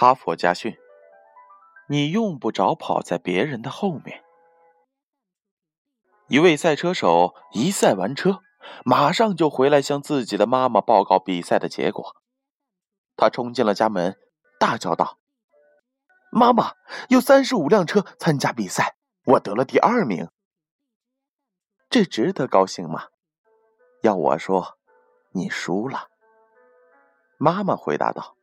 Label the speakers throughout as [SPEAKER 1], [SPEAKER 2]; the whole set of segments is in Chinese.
[SPEAKER 1] 哈佛家训：你用不着跑在别人的后面。一位赛车手一赛完车，马上就回来向自己的妈妈报告比赛的结果。他冲进了家门，大叫道：“妈妈，有三十五辆车参加比赛，我得了第二名。这值得高兴吗？要我说，你输了。”妈妈回答道。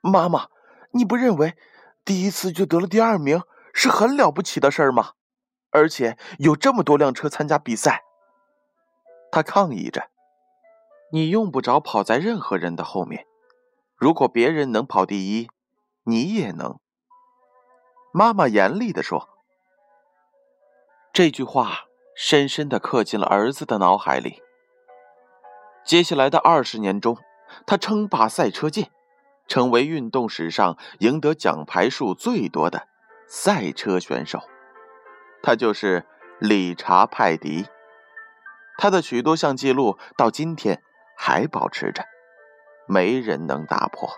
[SPEAKER 1] 妈妈，你不认为第一次就得了第二名是很了不起的事儿吗？而且有这么多辆车参加比赛，他抗议着：“你用不着跑在任何人的后面。如果别人能跑第一，你也能。”妈妈严厉地说。这句话深深地刻进了儿子的脑海里。接下来的二十年中，他称霸赛车界。成为运动史上赢得奖牌数最多的赛车选手，他就是理查·派迪。他的许多项记录到今天还保持着，没人能打破。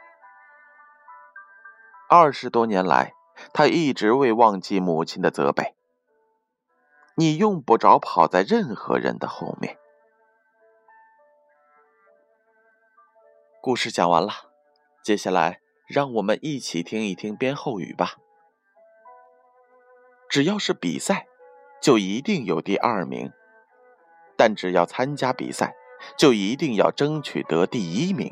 [SPEAKER 1] 二十多年来，他一直未忘记母亲的责备：“你用不着跑在任何人的后面。”故事讲完了。接下来，让我们一起听一听编后语吧。只要是比赛，就一定有第二名；但只要参加比赛，就一定要争取得第一名。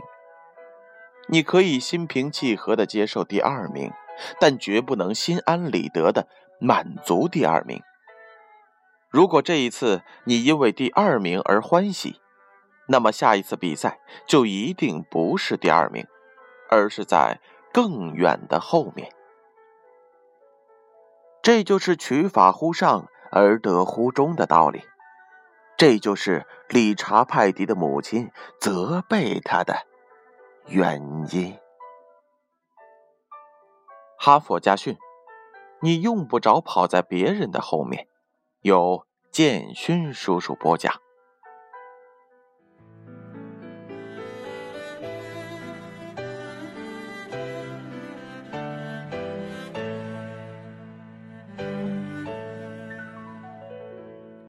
[SPEAKER 1] 你可以心平气和地接受第二名，但绝不能心安理得地满足第二名。如果这一次你因为第二名而欢喜，那么下一次比赛就一定不是第二名。而是在更远的后面，这就是取法乎上而得乎中的道理，这就是理查·派迪的母亲责备他的原因。哈佛家训：你用不着跑在别人的后面。有建勋叔叔播讲。